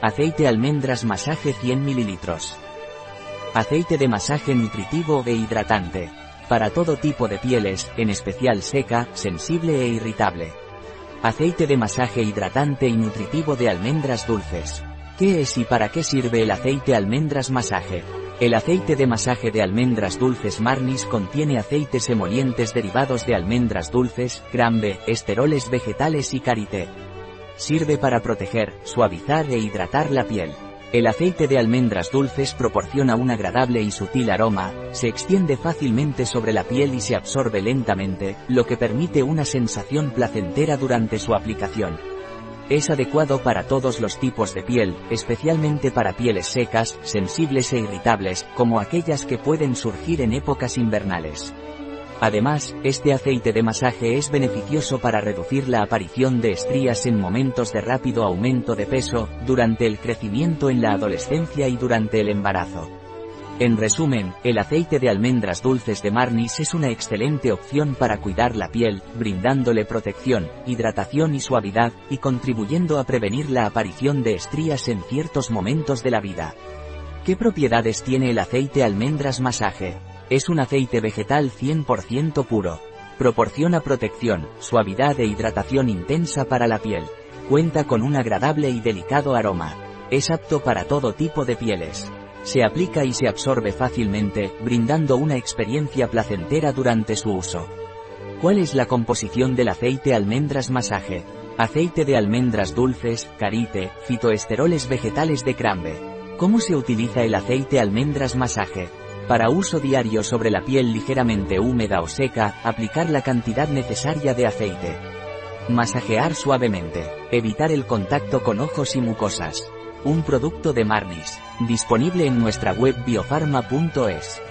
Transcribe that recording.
Aceite almendras masaje 100 ml. Aceite de masaje nutritivo e hidratante. Para todo tipo de pieles, en especial seca, sensible e irritable. Aceite de masaje hidratante y nutritivo de almendras dulces. ¿Qué es y para qué sirve el aceite almendras masaje? El aceite de masaje de almendras dulces Marnis contiene aceites emolientes derivados de almendras dulces, grambe, esteroles vegetales y karité. Sirve para proteger, suavizar e hidratar la piel. El aceite de almendras dulces proporciona un agradable y sutil aroma, se extiende fácilmente sobre la piel y se absorbe lentamente, lo que permite una sensación placentera durante su aplicación. Es adecuado para todos los tipos de piel, especialmente para pieles secas, sensibles e irritables, como aquellas que pueden surgir en épocas invernales. Además, este aceite de masaje es beneficioso para reducir la aparición de estrías en momentos de rápido aumento de peso, durante el crecimiento en la adolescencia y durante el embarazo. En resumen, el aceite de almendras dulces de Marnis es una excelente opción para cuidar la piel, brindándole protección, hidratación y suavidad, y contribuyendo a prevenir la aparición de estrías en ciertos momentos de la vida. ¿Qué propiedades tiene el aceite almendras masaje? Es un aceite vegetal 100% puro. Proporciona protección, suavidad e hidratación intensa para la piel. Cuenta con un agradable y delicado aroma. Es apto para todo tipo de pieles. Se aplica y se absorbe fácilmente, brindando una experiencia placentera durante su uso. ¿Cuál es la composición del aceite almendras masaje? Aceite de almendras dulces, carite, fitoesteroles vegetales de crambe. ¿Cómo se utiliza el aceite almendras masaje? Para uso diario sobre la piel ligeramente húmeda o seca, aplicar la cantidad necesaria de aceite. Masajear suavemente. Evitar el contacto con ojos y mucosas. Un producto de Marnis. Disponible en nuestra web biofarma.es.